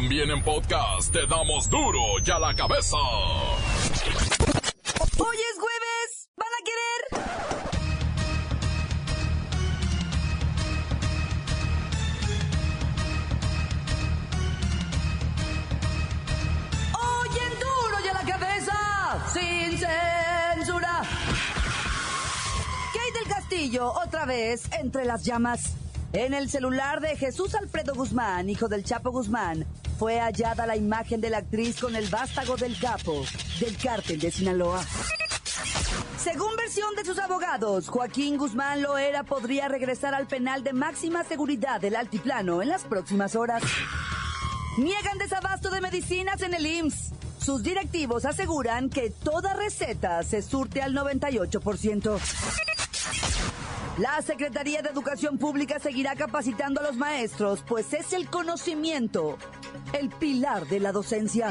También en podcast te damos duro y a la cabeza. Hoy es jueves, ¿van a querer? Hoy en duro y a la cabeza, sin censura. Kate del Castillo, otra vez entre las llamas. En el celular de Jesús Alfredo Guzmán, hijo del Chapo Guzmán, fue hallada la imagen de la actriz con el vástago del capo del cártel de Sinaloa. Según versión de sus abogados, Joaquín Guzmán Loera podría regresar al penal de máxima seguridad del altiplano en las próximas horas. Niegan desabasto de medicinas en el IMSS. Sus directivos aseguran que toda receta se surte al 98%. La Secretaría de Educación Pública seguirá capacitando a los maestros, pues es el conocimiento, el pilar de la docencia.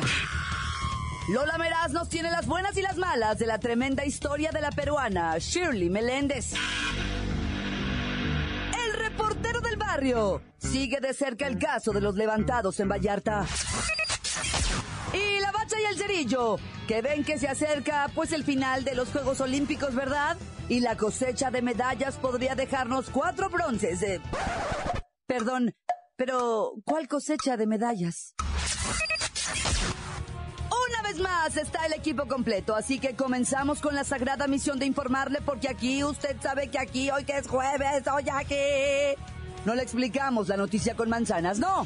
Lola Meraz nos tiene las buenas y las malas de la tremenda historia de la peruana Shirley Meléndez. El reportero del barrio sigue de cerca el caso de los levantados en Vallarta. Y la bacha y el cerillo, que ven que se acerca pues el final de los Juegos Olímpicos, ¿verdad? Y la cosecha de medallas podría dejarnos cuatro bronces. Perdón, pero ¿cuál cosecha de medallas? Una vez más está el equipo completo, así que comenzamos con la sagrada misión de informarle porque aquí usted sabe que aquí hoy que es jueves, hoy aquí no le explicamos la noticia con manzanas, no.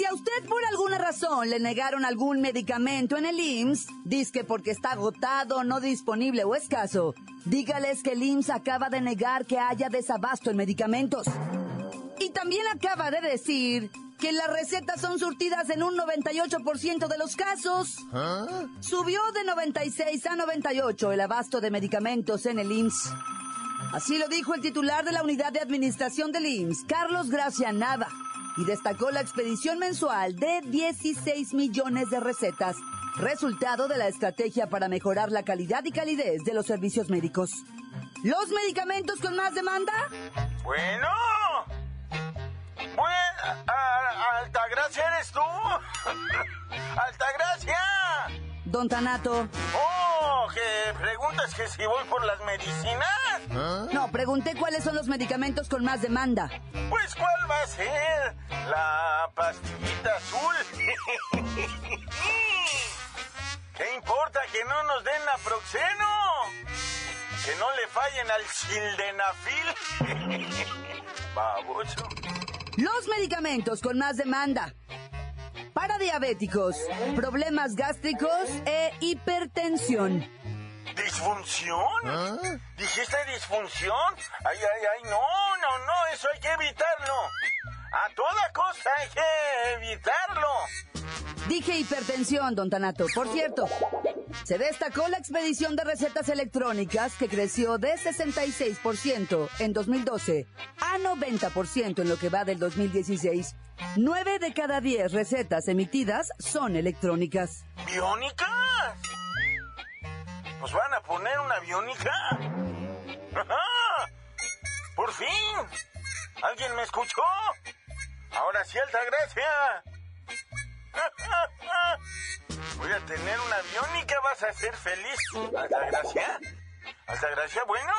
Si a usted por alguna razón le negaron algún medicamento en el IMSS, que porque está agotado, no disponible o escaso, dígales que el IMSS acaba de negar que haya desabasto en medicamentos. Y también acaba de decir que las recetas son surtidas en un 98% de los casos. Subió de 96 a 98 el abasto de medicamentos en el IMSS. Así lo dijo el titular de la unidad de administración del IMSS, Carlos Gracia Nava, y destacó la expedición mensual de 16 millones de recetas, resultado de la estrategia para mejorar la calidad y calidez de los servicios médicos. ¿Los medicamentos con más demanda? Bueno. Bueno, Altagracia eres tú. Altagracia. Don Tanato. Oh, que preguntas que si voy por las medicinas. No, pregunté cuáles son los medicamentos con más demanda. Pues cuál va a ser la pastillita azul. ¿Qué importa que no nos den naproxeno? Que no le fallen al sildenafil. Baboso. Los medicamentos con más demanda. Para diabéticos, problemas gástricos e hipertensión. ¿Disfunción? ¿Dijiste disfunción? Ay, ay, ay, no, no, no, eso hay que evitarlo. A toda costa hay que evitarlo. Dije hipertensión, don Tanato. Por cierto, se destacó la expedición de recetas electrónicas que creció de 66% en 2012 a 90% en lo que va del 2016. Nueve de cada diez recetas emitidas son electrónicas. ¿Biónicas? ¿Nos van a poner una biónica? ¡Ajá! ¡Por fin! ¿Alguien me escuchó? Ahora sí, alta gracia. Voy a tener una biónica, vas a ser feliz. ¿Alta gracia? ¿Alta gracia? Bueno.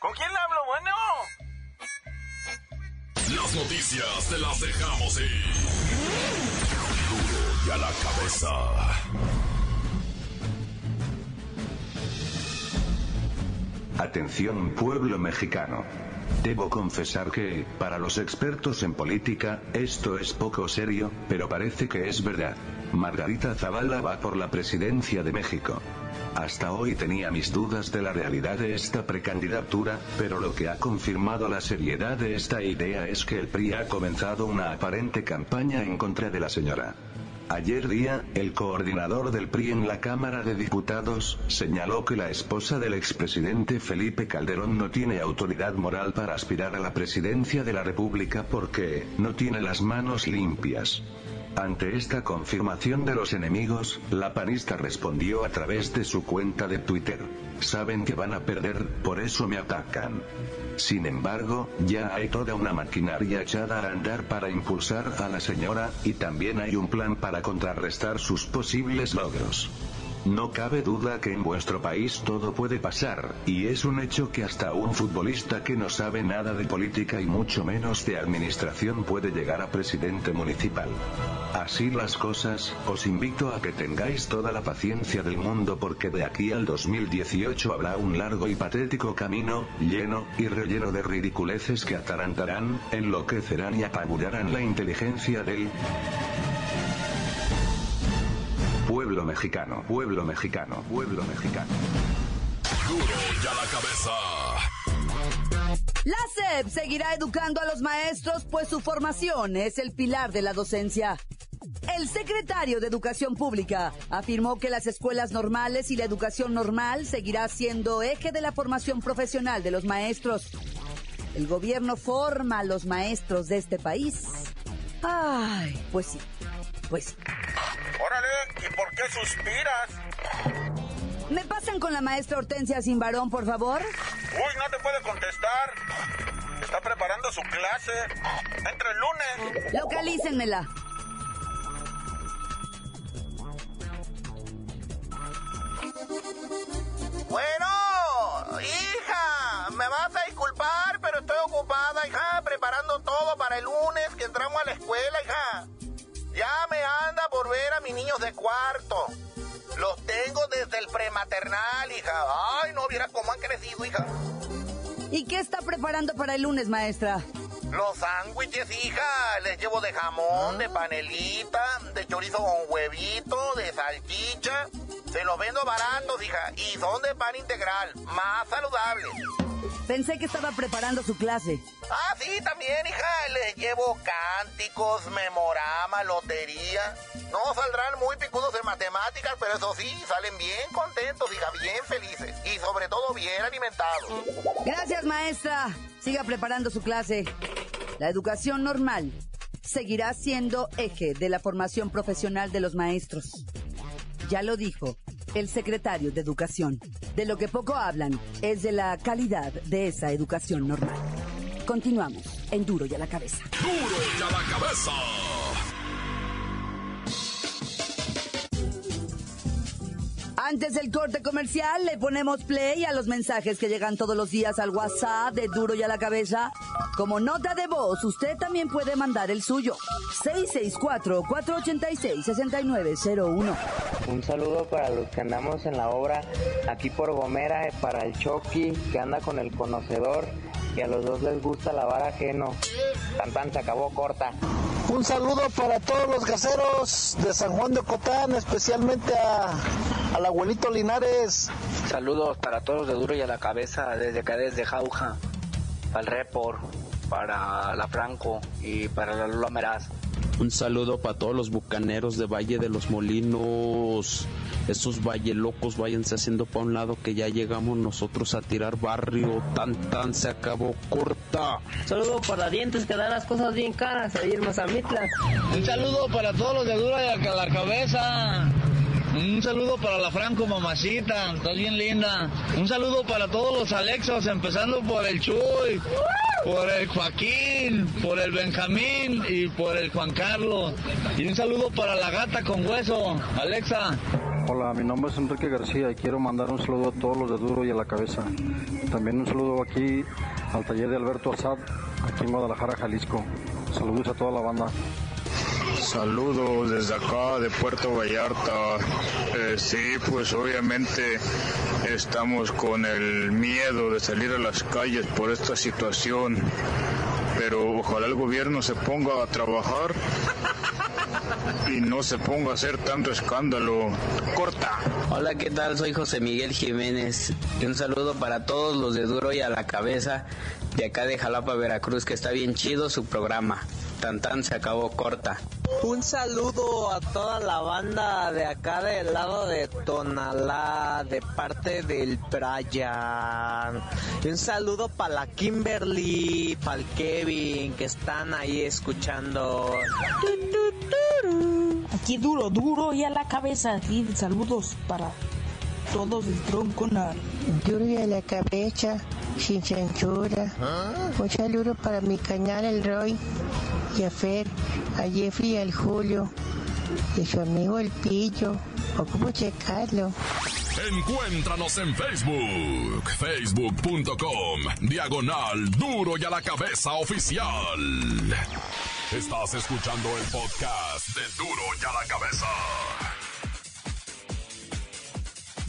¿Con quién hablo? Bueno. Las noticias te las dejamos ir. Duro y a la cabeza. Atención pueblo mexicano. Debo confesar que, para los expertos en política, esto es poco serio, pero parece que es verdad. Margarita Zavala va por la presidencia de México. Hasta hoy tenía mis dudas de la realidad de esta precandidatura, pero lo que ha confirmado la seriedad de esta idea es que el PRI ha comenzado una aparente campaña en contra de la señora. Ayer día, el coordinador del PRI en la Cámara de Diputados, señaló que la esposa del expresidente Felipe Calderón no tiene autoridad moral para aspirar a la presidencia de la República porque, no tiene las manos limpias. Ante esta confirmación de los enemigos, la panista respondió a través de su cuenta de Twitter. Saben que van a perder, por eso me atacan. Sin embargo, ya hay toda una maquinaria echada a andar para impulsar a la señora, y también hay un plan para contrarrestar sus posibles logros. No cabe duda que en vuestro país todo puede pasar, y es un hecho que hasta un futbolista que no sabe nada de política y mucho menos de administración puede llegar a presidente municipal. Así las cosas, os invito a que tengáis toda la paciencia del mundo porque de aquí al 2018 habrá un largo y patético camino, lleno y relleno de ridiculeces que atarantarán, enloquecerán y apabullarán la inteligencia del Pueblo mexicano, pueblo mexicano, pueblo mexicano. Duro ya la cabeza. La SEP seguirá educando a los maestros, pues su formación es el pilar de la docencia. El secretario de Educación Pública afirmó que las escuelas normales y la educación normal seguirá siendo eje de la formación profesional de los maestros. El gobierno forma a los maestros de este país. Ay, pues sí, pues sí. Órale, ¿y por qué suspiras? ¿Me pasan con la maestra Hortensia sin varón, por favor? Uy, no te puede contestar. Está preparando su clase. Entra el lunes. Localícenmela. Bueno, hija, me vas a disculpar, pero estoy ocupada, hija, preparando todo para el lunes que entramos a la escuela, hija. Ya me anda por ver a mis niños de cuarto. Los tengo desde el prematernal, hija. Ay, no vieras cómo han crecido, hija. ¿Y qué está preparando para el lunes, maestra? Los sándwiches, hija, les llevo de jamón, de panelita, de chorizo con huevito, de salchicha. Se los vendo baratos, hija, y son de pan integral, más saludables. Pensé que estaba preparando su clase. Ah, sí, también, hija, les llevo cánticos, memorama, lotería. No saldrán muy picudos en matemáticas, pero eso sí, salen bien contentos, hija, bien felices. Y sobre todo bien alimentados. Gracias, maestra. Siga preparando su clase. La educación normal seguirá siendo eje de la formación profesional de los maestros. Ya lo dijo el secretario de Educación. De lo que poco hablan es de la calidad de esa educación normal. Continuamos en Duro y a la cabeza. Duro ya la cabeza. Antes del corte comercial, le ponemos play a los mensajes que llegan todos los días al WhatsApp de Duro y a la Cabeza. Como nota de voz, usted también puede mandar el suyo. 664-486-6901. Un saludo para los que andamos en la obra aquí por Gomera, eh, para el Chucky que anda con el conocedor y a los dos les gusta lavar ajeno. Tan tan se acabó corta. Un saludo para todos los gaseros de San Juan de Ocotán, especialmente a, al abuelito Linares. Saludos para todos de Duro y a la Cabeza, desde acá desde Jauja, para el Report, para la Franco y para la Lula Meraz. Un saludo para todos los bucaneros de Valle de los Molinos. Esos valle locos, váyanse haciendo para un lado que ya llegamos nosotros a tirar barrio. Tan tan se acabó corta. Saludo para dientes que dan las cosas bien caras, ahí en Mazamitla. Un saludo para todos los de Dura y a la cabeza. Un saludo para la Franco mamacita, estás bien linda. Un saludo para todos los Alexos, empezando por el Chuy, por el Joaquín, por el Benjamín y por el Juan Carlos. Y un saludo para la gata con hueso, Alexa. Hola, mi nombre es Enrique García y quiero mandar un saludo a todos los de Duro y a la cabeza. También un saludo aquí al taller de Alberto Azad, aquí en Guadalajara, Jalisco. Saludos a toda la banda. Saludos desde acá de Puerto Vallarta. Eh, sí, pues obviamente estamos con el miedo de salir a las calles por esta situación, pero ojalá el gobierno se ponga a trabajar y no se ponga a hacer tanto escándalo. Corta. Hola, ¿qué tal? Soy José Miguel Jiménez. Y un saludo para todos los de Duro y a la Cabeza de acá de Jalapa, Veracruz, que está bien chido su programa. Tan tan se acabó corta. Un saludo a toda la banda de acá del lado de Tonalá, de parte del Brian. Y un saludo para la Kimberly, para el Kevin, que están ahí escuchando. Aquí duro, duro y a la cabeza. Aquí saludos para todos el tronco Duro y a la cabeza, sin censura. Un saludo para mi canal El Roy y a Fer, a Jeffrey y al Julio. Y su amigo El Pillo. Ocupo checarlo. Encuéntranos en Facebook, facebook.com, diagonal duro y a la cabeza oficial. Estás escuchando el podcast de duro y a la cabeza.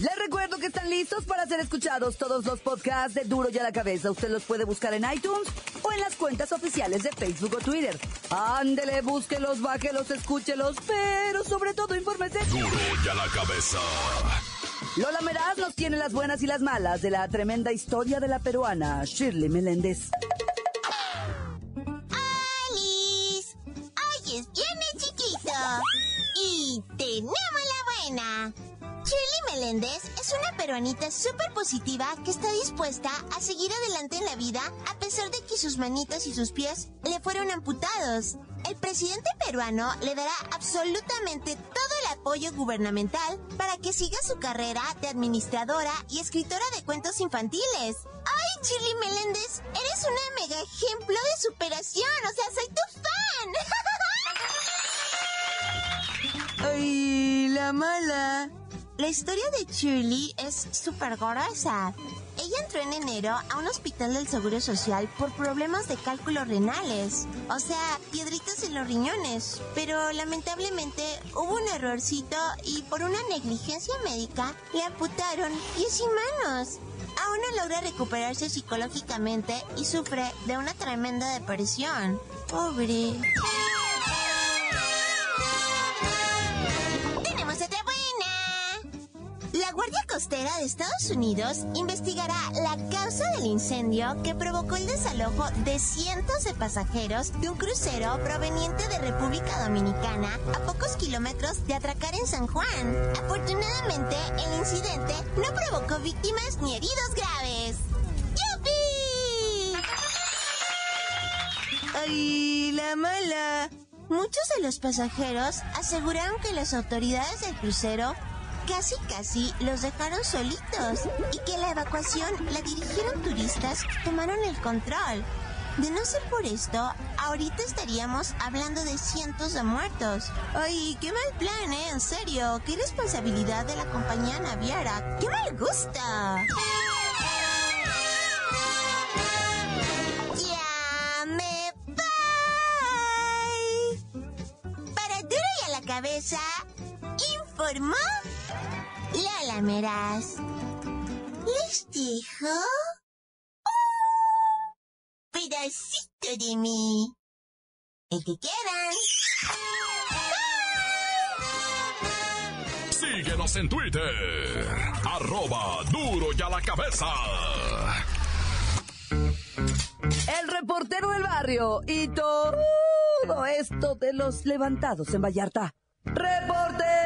Les recuerdo que están listos para ser escuchados todos los podcasts de Duro y a la Cabeza. Usted los puede buscar en iTunes o en las cuentas oficiales de Facebook o Twitter. Ándele, búsquelos, bájelos, escúchelos, pero sobre todo infórmese. Duro y a la Cabeza. Lola Meraz nos tiene las buenas y las malas de la tremenda historia de la peruana Shirley Meléndez. ¡Alice! Hoy es viernes chiquito y tenemos la buena. Shirley Meléndez es una peruanita súper positiva que está dispuesta a seguir adelante en la vida a pesar de que sus manitas y sus pies le fueron amputados. El presidente peruano le dará absolutamente todo el apoyo gubernamental para que siga su carrera de administradora y escritora de cuentos infantiles. ¡Ay, Shirley Meléndez! Eres una mega ejemplo de superación. O sea, soy tu fan. ¡Ay, la mala! La historia de Shirley es súper gruesa. Ella entró en enero a un hospital del Seguro Social por problemas de cálculos renales, o sea, piedritas en los riñones. Pero lamentablemente hubo un errorcito y por una negligencia médica le amputaron pies y manos. Aún no logra recuperarse psicológicamente y sufre de una tremenda depresión. Pobre. Costera de Estados Unidos investigará la causa del incendio que provocó el desalojo de cientos de pasajeros de un crucero proveniente de República Dominicana a pocos kilómetros de atracar en San Juan. Afortunadamente, el incidente no provocó víctimas ni heridos graves. ¡Yupi! ¡Ay, la mala! Muchos de los pasajeros aseguraron que las autoridades del crucero casi casi los dejaron solitos y que la evacuación la dirigieron turistas que tomaron el control. De no ser por esto, ahorita estaríamos hablando de cientos de muertos. Ay, qué mal plan, ¿eh? En serio, qué responsabilidad de la compañía naviera. ¡Qué mal gusta! Ya me voy. Para duro y a la cabeza, informó Lola Meraz. Les dejo un pedacito de mí. El que quieran. Síguenos en Twitter. Arroba duro y a la cabeza. El reportero del barrio y todo esto de los levantados en Vallarta. ¡Reportero!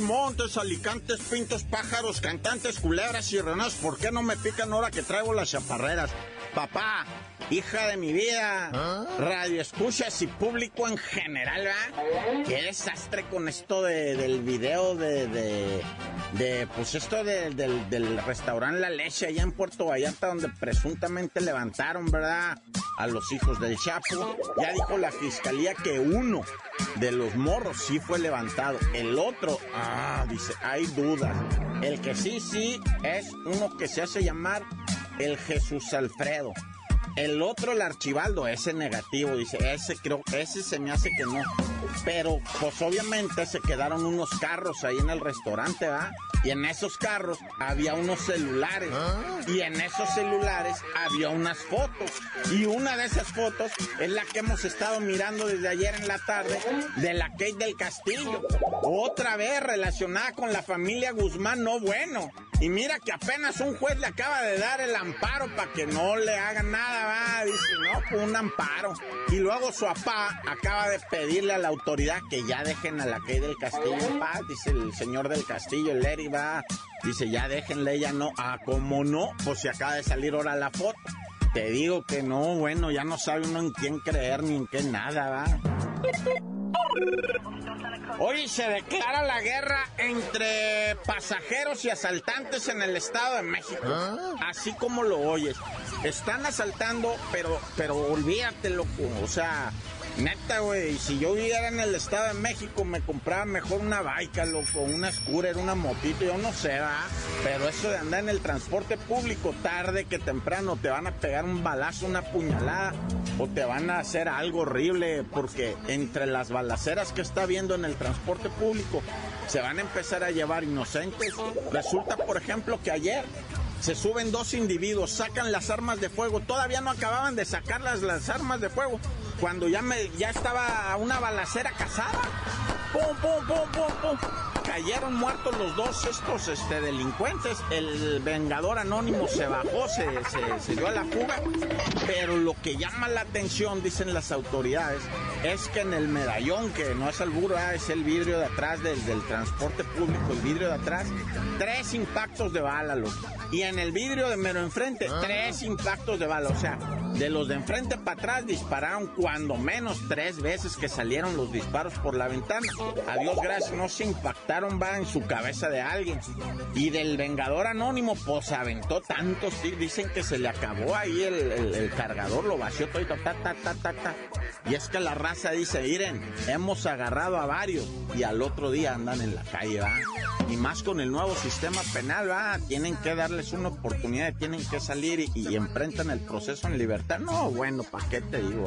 Montes, alicantes, pintos, pájaros, cantantes, culebras y renas, ¿por qué no me pican ahora que traigo las chaparreras? Papá, hija de mi vida, radio escuchas y público en general, ¿verdad? Qué desastre con esto de, del video de, de, de pues esto de, del, del restaurante La Leche allá en Puerto Vallarta, donde presuntamente levantaron, ¿verdad? A los hijos del Chapo. Ya dijo la fiscalía que uno de los morros sí fue levantado. El otro, ah, dice, hay dudas. El que sí, sí, es uno que se hace llamar el Jesús Alfredo. El otro, el Archibaldo, ese negativo, dice, ese creo, ese se me hace que no. Pero, pues obviamente se quedaron unos carros ahí en el restaurante, ¿va? Y en esos carros había unos celulares. Y en esos celulares había unas fotos. Y una de esas fotos es la que hemos estado mirando desde ayer en la tarde de la Kate del Castillo. Otra vez relacionada con la familia Guzmán, no bueno. Y mira que apenas un juez le acaba de dar el amparo para que no le hagan nada, va. Dice, no, pues un amparo. Y luego su papá acaba de pedirle a la autoridad que ya dejen a la Kate del Castillo en paz. Dice el señor del Castillo, el Eri, va. Dice, ya déjenle, ella no. Ah, como no, pues se acaba de salir ahora la foto. Te digo que no, bueno, ya no sabe uno en quién creer ni en qué nada, va. Hoy se declara la guerra entre pasajeros y asaltantes en el Estado de México. Así como lo oyes. Están asaltando, pero, pero olvídate, loco. O sea, Neta, güey, si yo viviera en el Estado de México, me compraba mejor una baica, loco, una scooter, una motito, yo no sé, ¿va? Pero eso de andar en el transporte público, tarde que temprano, te van a pegar un balazo, una puñalada, o te van a hacer algo horrible, porque entre las balaceras que está viendo en el transporte público, se van a empezar a llevar inocentes. Resulta, por ejemplo, que ayer se suben dos individuos, sacan las armas de fuego, todavía no acababan de sacar las, armas de fuego, cuando ya me ya estaba una balacera casada. ¡Pum, pum, pum, pum, pum! Cayeron muertos los dos estos este, delincuentes. El vengador anónimo se bajó, se, se, se dio a la fuga. Pero lo que llama la atención, dicen las autoridades, es que en el medallón, que no es albur, ah, es el vidrio de atrás del, del transporte público, el vidrio de atrás, tres impactos de bala. Y en el vidrio de mero enfrente, tres impactos de bala. O sea, de los de enfrente para atrás dispararon cuando menos tres veces que salieron los disparos por la ventana. A Dios gracias, no se impactaron, va en su cabeza de alguien. Y del Vengador Anónimo, pues aventó tantos, sí, dicen que se le acabó ahí el, cargador, lo vació todo, ta, ta, ta, ta, ta. Y es que la raza dice, miren, hemos agarrado a varios y al otro día andan en la calle, va. Y más con el nuevo sistema penal, va, tienen que darles una oportunidad, tienen que salir y, y enfrentan el proceso en libertad. No, bueno, ¿para qué te digo?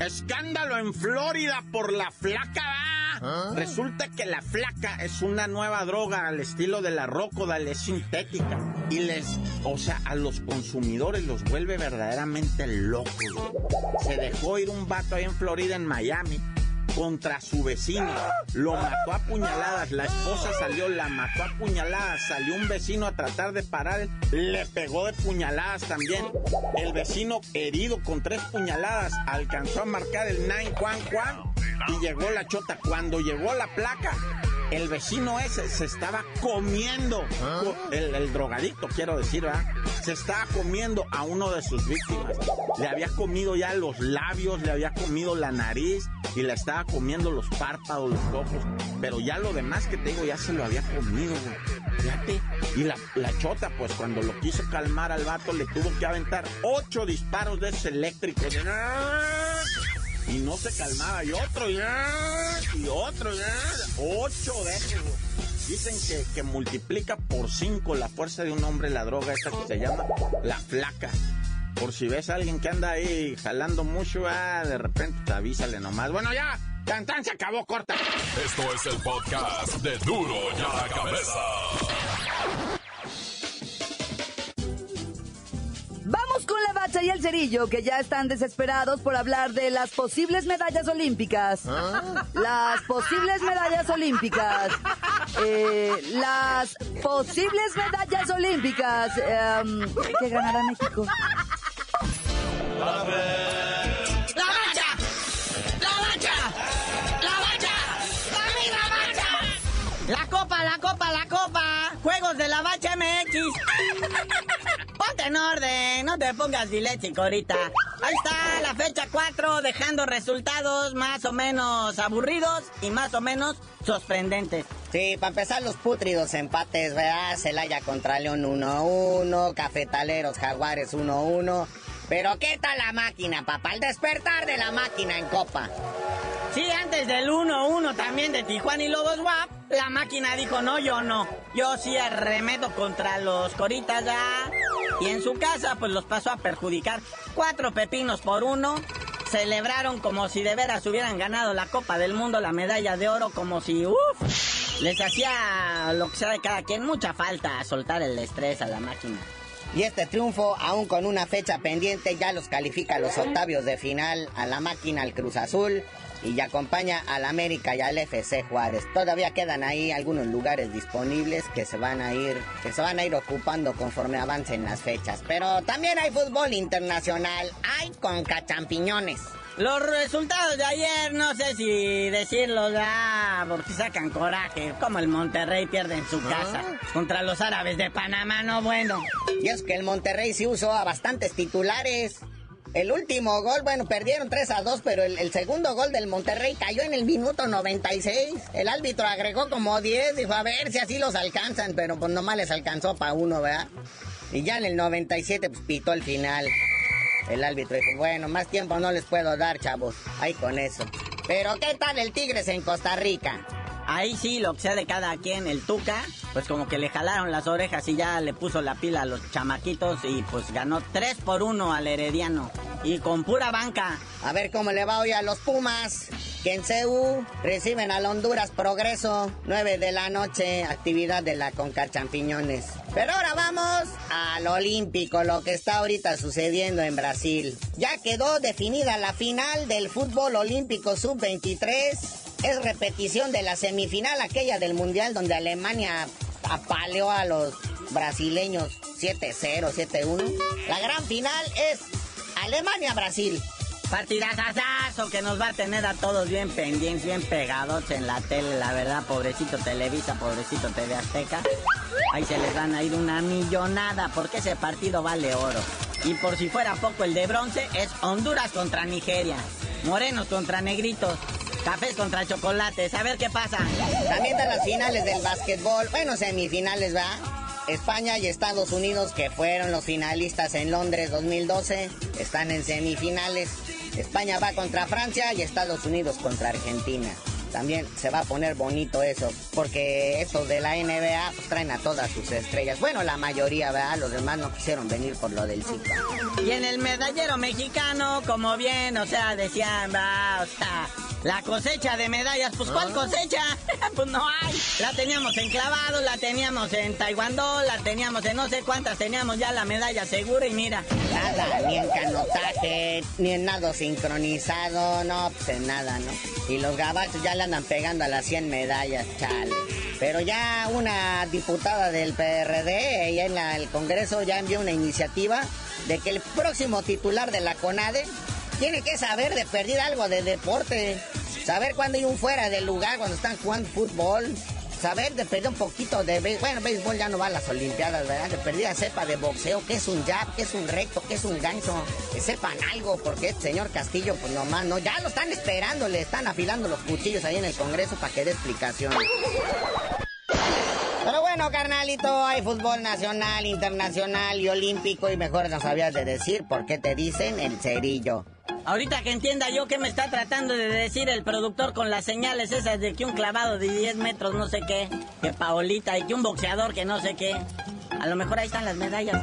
Escándalo en Florida por la flaca, va. Resulta que la flaca es una nueva droga al estilo de la Rocodal, es sintética. Y les, o sea, a los consumidores los vuelve verdaderamente locos. Se dejó ir un vato ahí en Florida, en Miami, contra su vecino. Lo mató a puñaladas. La esposa salió, la mató a puñaladas. Salió un vecino a tratar de parar. Le pegó de puñaladas también. El vecino herido con tres puñaladas alcanzó a marcar el 911 y llegó la chota. Cuando llegó la placa, el vecino ese se estaba comiendo, co- el, el drogadicto quiero decir, ¿verdad? Se estaba comiendo a uno de sus víctimas. Le había comido ya los labios, le había comido la nariz y le estaba comiendo los párpados, los ojos. Pero ya lo demás que te digo ya se lo había comido, güey. Fíjate. Y la, la chota, pues cuando lo quiso calmar al vato, le tuvo que aventar ocho disparos de esos eléctricos. de- y no se calmaba. Y otro, ya, y otro, ya. Ocho güey. Dicen que, que multiplica por cinco la fuerza de un hombre la droga esta que se llama la flaca. Por si ves a alguien que anda ahí jalando mucho, ah, de repente te avísale nomás. Bueno, ya, tan tan se acabó, corta. Esto es el podcast de Duro y a la Cabeza. Y el cerillo, que ya están desesperados por hablar de las posibles medallas olímpicas. Las posibles medallas olímpicas. Eh, las posibles medallas olímpicas em, que ganará México. ¡La bacha! ¡La bacha! ¡La! ¡Dame la bacha! La copa, la copa, la copa. Juegos de la bacha MX. Ponte en orden, no te pongas diléxico ahorita. Ahí está la fecha 4, dejando resultados más o menos aburridos y más o menos sorprendentes. Sí, para empezar los pútridos empates, ¿verdad? Celaya contra León 1-1, Cafetaleros Jaguares 1-1. Pero ¿qué tal la máquina, papá? El despertar de la máquina en Copa. Sí, antes del 1-1 también de Tijuana y Lobos WAP, la máquina dijo, no, yo no. Yo sí arremeto contra los coritas ya. Y en su casa, pues los pasó a perjudicar. Cuatro pepinos por uno. Celebraron como si de veras hubieran ganado la Copa del Mundo, la medalla de oro, como si, uff. les hacía lo que sea de cada quien mucha falta soltar el estrés a la máquina. Y este triunfo, aún con una fecha pendiente, ya los califica a los octavios de final a la máquina al Cruz Azul y ya acompaña al América y al FC Juárez. Todavía quedan ahí algunos lugares disponibles que se van a ir, que se van a ir ocupando conforme avancen las fechas. Pero también hay fútbol internacional, hay con cachampiñones. Los resultados de ayer, no sé si decirlos, ah, porque sacan coraje. Como el Monterrey pierde en su casa contra los árabes de Panamá, no bueno. Y es que el Monterrey sí usó a bastantes titulares. El último gol, bueno, perdieron 3 a 2, pero el, segundo gol del Monterrey cayó en el minuto 96. El árbitro agregó como 10, dijo a ver si así los alcanzan, pero pues nomás les alcanzó para uno, ¿verdad? Y ya en el 97 pues pitó el final. El árbitro dijo, bueno, más tiempo no les puedo dar, chavos. Ahí con eso. Pero ¿qué tal el Tigres en Costa Rica? Ahí sí, lo que sea de cada quien, el Tuca, pues como que le jalaron las orejas y ya le puso la pila a los chamaquitos y pues ganó 3 por 1 al Herediano. Y con pura banca. A ver cómo le va hoy a los Pumas. Que en CEU reciben al Honduras Progreso, 9 de la noche, actividad de la Conca Champiñones. Pero ahora vamos al Olímpico, lo que está ahorita sucediendo en Brasil. Ya quedó definida la final del fútbol olímpico sub-23 es repetición de la semifinal aquella del Mundial donde Alemania apaleó a los brasileños 7-0, 7-1. La gran final es Alemania-Brasil. Partidazazazo que nos va a tener a todos bien pendientes, bien pegados en la tele, la verdad, pobrecito Televisa, pobrecito TV Azteca. Ahí se les van a ir una millonada porque ese partido vale oro. Y por si fuera poco el de bronce, es Honduras contra Nigeria, morenos contra negritos, Cafés contra chocolates, a ver qué pasa. También están las finales del básquetbol, bueno, semifinales, ¿va? España y Estados Unidos, que fueron los finalistas en Londres 2012, están en semifinales. España va contra Francia y Estados Unidos contra Argentina. También se va a poner bonito eso, porque estos de la NBA pues, traen a todas sus estrellas. Bueno, la mayoría, ¿verdad? Los demás no quisieron venir por lo del Zika. Y en el medallero mexicano, como bien, o sea, decían, va, o la cosecha de medallas, pues ¿cuál cosecha? pues no hay. La teníamos en clavado, la teníamos en taekwondo, la teníamos en no sé cuántas, teníamos ya la medalla segura y mira. Nada, ni en canotaje, ni en nado sincronizado, no, pues en nada, ¿no? Y los gabachos ya le andan pegando a las 100 medallas, chale. Pero ya una diputada del PRD, ella en la, el Congreso ya envió una iniciativa de que el próximo titular de la CONADE tiene que saber de perder algo de deporte. Saber cuándo hay un fuera del lugar, cuando están jugando fútbol. Saber de perder un poquito de béisbol. Bueno, béisbol ya no va a las Olimpiadas, ¿verdad? De perdida sepa de boxeo, qué es un jab, qué es un recto, qué es un gancho. Que sepan algo, porque este señor Castillo, pues nomás no. Ya lo están esperando, le están afilando los cuchillos ahí en el Congreso para que dé explicación. Pero bueno, carnalito, hay fútbol nacional, internacional y olímpico y mejor no sabías de decir por qué te dicen el cerillo. Ahorita que entienda yo qué me está tratando de decir el productor con las señales esas de que un clavado de 10 metros no sé qué, que Paolita y que un boxeador que no sé qué. A lo mejor ahí están las medallas.